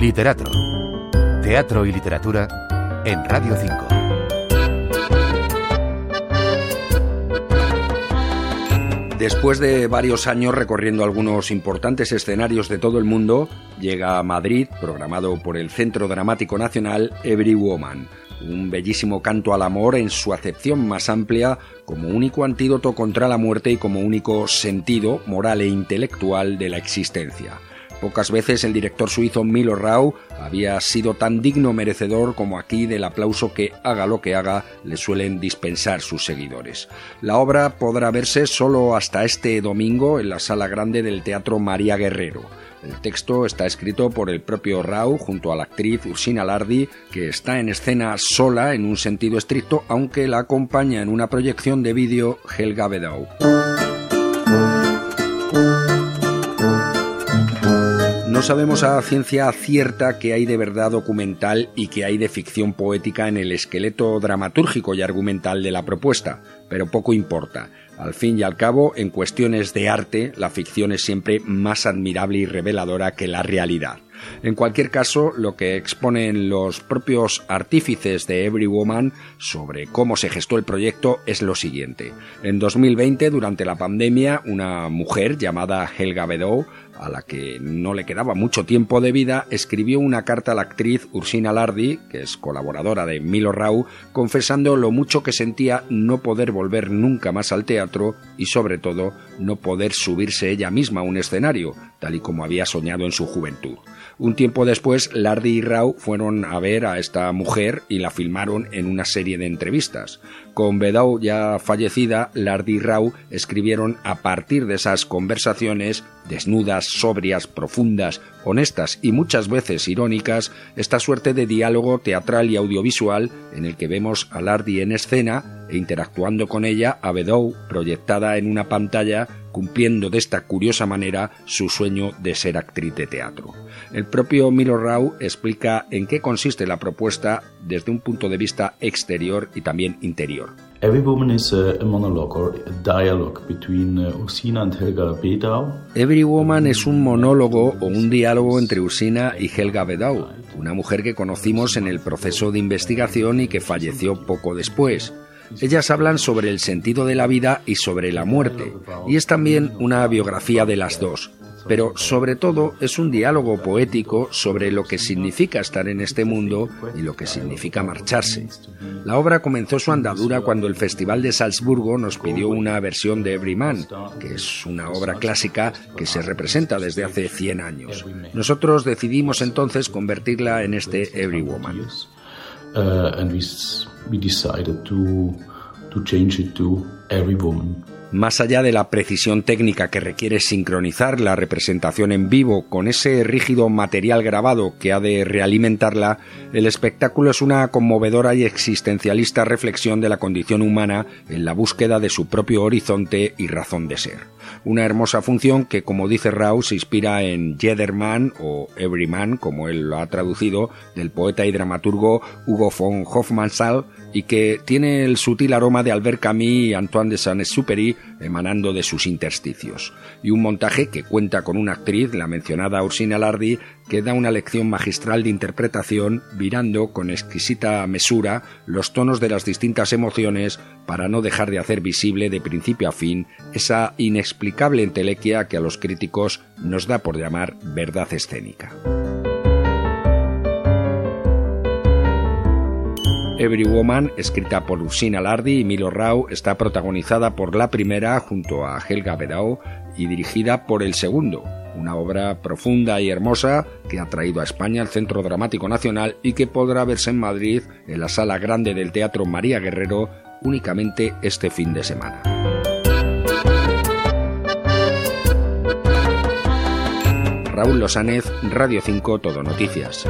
Literato. Teatro y literatura en Radio 5. Después de varios años recorriendo algunos importantes escenarios de todo el mundo, llega a Madrid, programado por el Centro Dramático Nacional Every Woman, un bellísimo canto al amor en su acepción más amplia como único antídoto contra la muerte y como único sentido moral e intelectual de la existencia. Pocas veces el director suizo Milo Rau había sido tan digno merecedor como aquí del aplauso que, haga lo que haga, le suelen dispensar sus seguidores. La obra podrá verse solo hasta este domingo en la sala grande del Teatro María Guerrero. El texto está escrito por el propio Rau junto a la actriz Ursina Lardi, que está en escena sola en un sentido estricto, aunque la acompaña en una proyección de vídeo Helga Bedau. Sabemos a ciencia cierta qué hay de verdad documental y qué hay de ficción poética en el esqueleto dramatúrgico y argumental de la propuesta, pero poco importa. Al fin y al cabo, en cuestiones de arte, la ficción es siempre más admirable y reveladora que la realidad. En cualquier caso, lo que exponen los propios artífices de Every Woman sobre cómo se gestó el proyecto es lo siguiente. En 2020, durante la pandemia, una mujer llamada Helga Bedow a la que no le quedaba mucho tiempo de vida, escribió una carta a la actriz Ursina Lardi, que es colaboradora de Milo Rau, confesando lo mucho que sentía no poder volver nunca más al teatro y sobre todo no poder subirse ella misma a un escenario, tal y como había soñado en su juventud. Un tiempo después, Lardy y Rau fueron a ver a esta mujer y la filmaron en una serie de entrevistas. Con Bedau ya fallecida, Lardy y Rau escribieron a partir de esas conversaciones, desnudas, sobrias, profundas, honestas y muchas veces irónicas, esta suerte de diálogo teatral y audiovisual en el que vemos a Lardy en escena e interactuando con ella a Bedou proyectada en una pantalla cumpliendo de esta curiosa manera su sueño de ser actriz de teatro. El propio Milo Rau explica en qué consiste la propuesta desde un punto de vista exterior y también interior. Every Woman is a, monologue or a dialogue between uh, Ursina and Helga Bedau. Every Woman es un monólogo o un diálogo entre Ursina y Helga Bedau, una mujer que conocimos en el proceso de investigación y que falleció poco después. Ellas hablan sobre el sentido de la vida y sobre la muerte, y es también una biografía de las dos, pero sobre todo es un diálogo poético sobre lo que significa estar en este mundo y lo que significa marcharse. La obra comenzó su andadura cuando el Festival de Salzburgo nos pidió una versión de Every Man, que es una obra clásica que se representa desde hace 100 años. Nosotros decidimos entonces convertirla en este Every Woman. Uh, and we, we decided to, to change it to Every Woman. Más allá de la precisión técnica que requiere sincronizar la representación en vivo con ese rígido material grabado que ha de realimentarla, el espectáculo es una conmovedora y existencialista reflexión de la condición humana en la búsqueda de su propio horizonte y razón de ser. Una hermosa función que, como dice Rau, se inspira en Jederman o Everyman, como él lo ha traducido, del poeta y dramaturgo Hugo von Hofmannsthal, y que tiene el sutil aroma de Albert Camus y Antoine de Saint-Exupéry emanando de sus intersticios, y un montaje que cuenta con una actriz, la mencionada Ursina Lardi, que da una lección magistral de interpretación, virando con exquisita mesura los tonos de las distintas emociones para no dejar de hacer visible de principio a fin esa inexplicable entelequia que a los críticos nos da por llamar verdad escénica. Every Woman, escrita por Ursina Lardi y Milo Rau, está protagonizada por la primera junto a Helga Bedau y dirigida por el segundo, una obra profunda y hermosa que ha traído a España al Centro Dramático Nacional y que podrá verse en Madrid en la sala grande del Teatro María Guerrero únicamente este fin de semana. Raúl Losánez, Radio 5 Todo Noticias.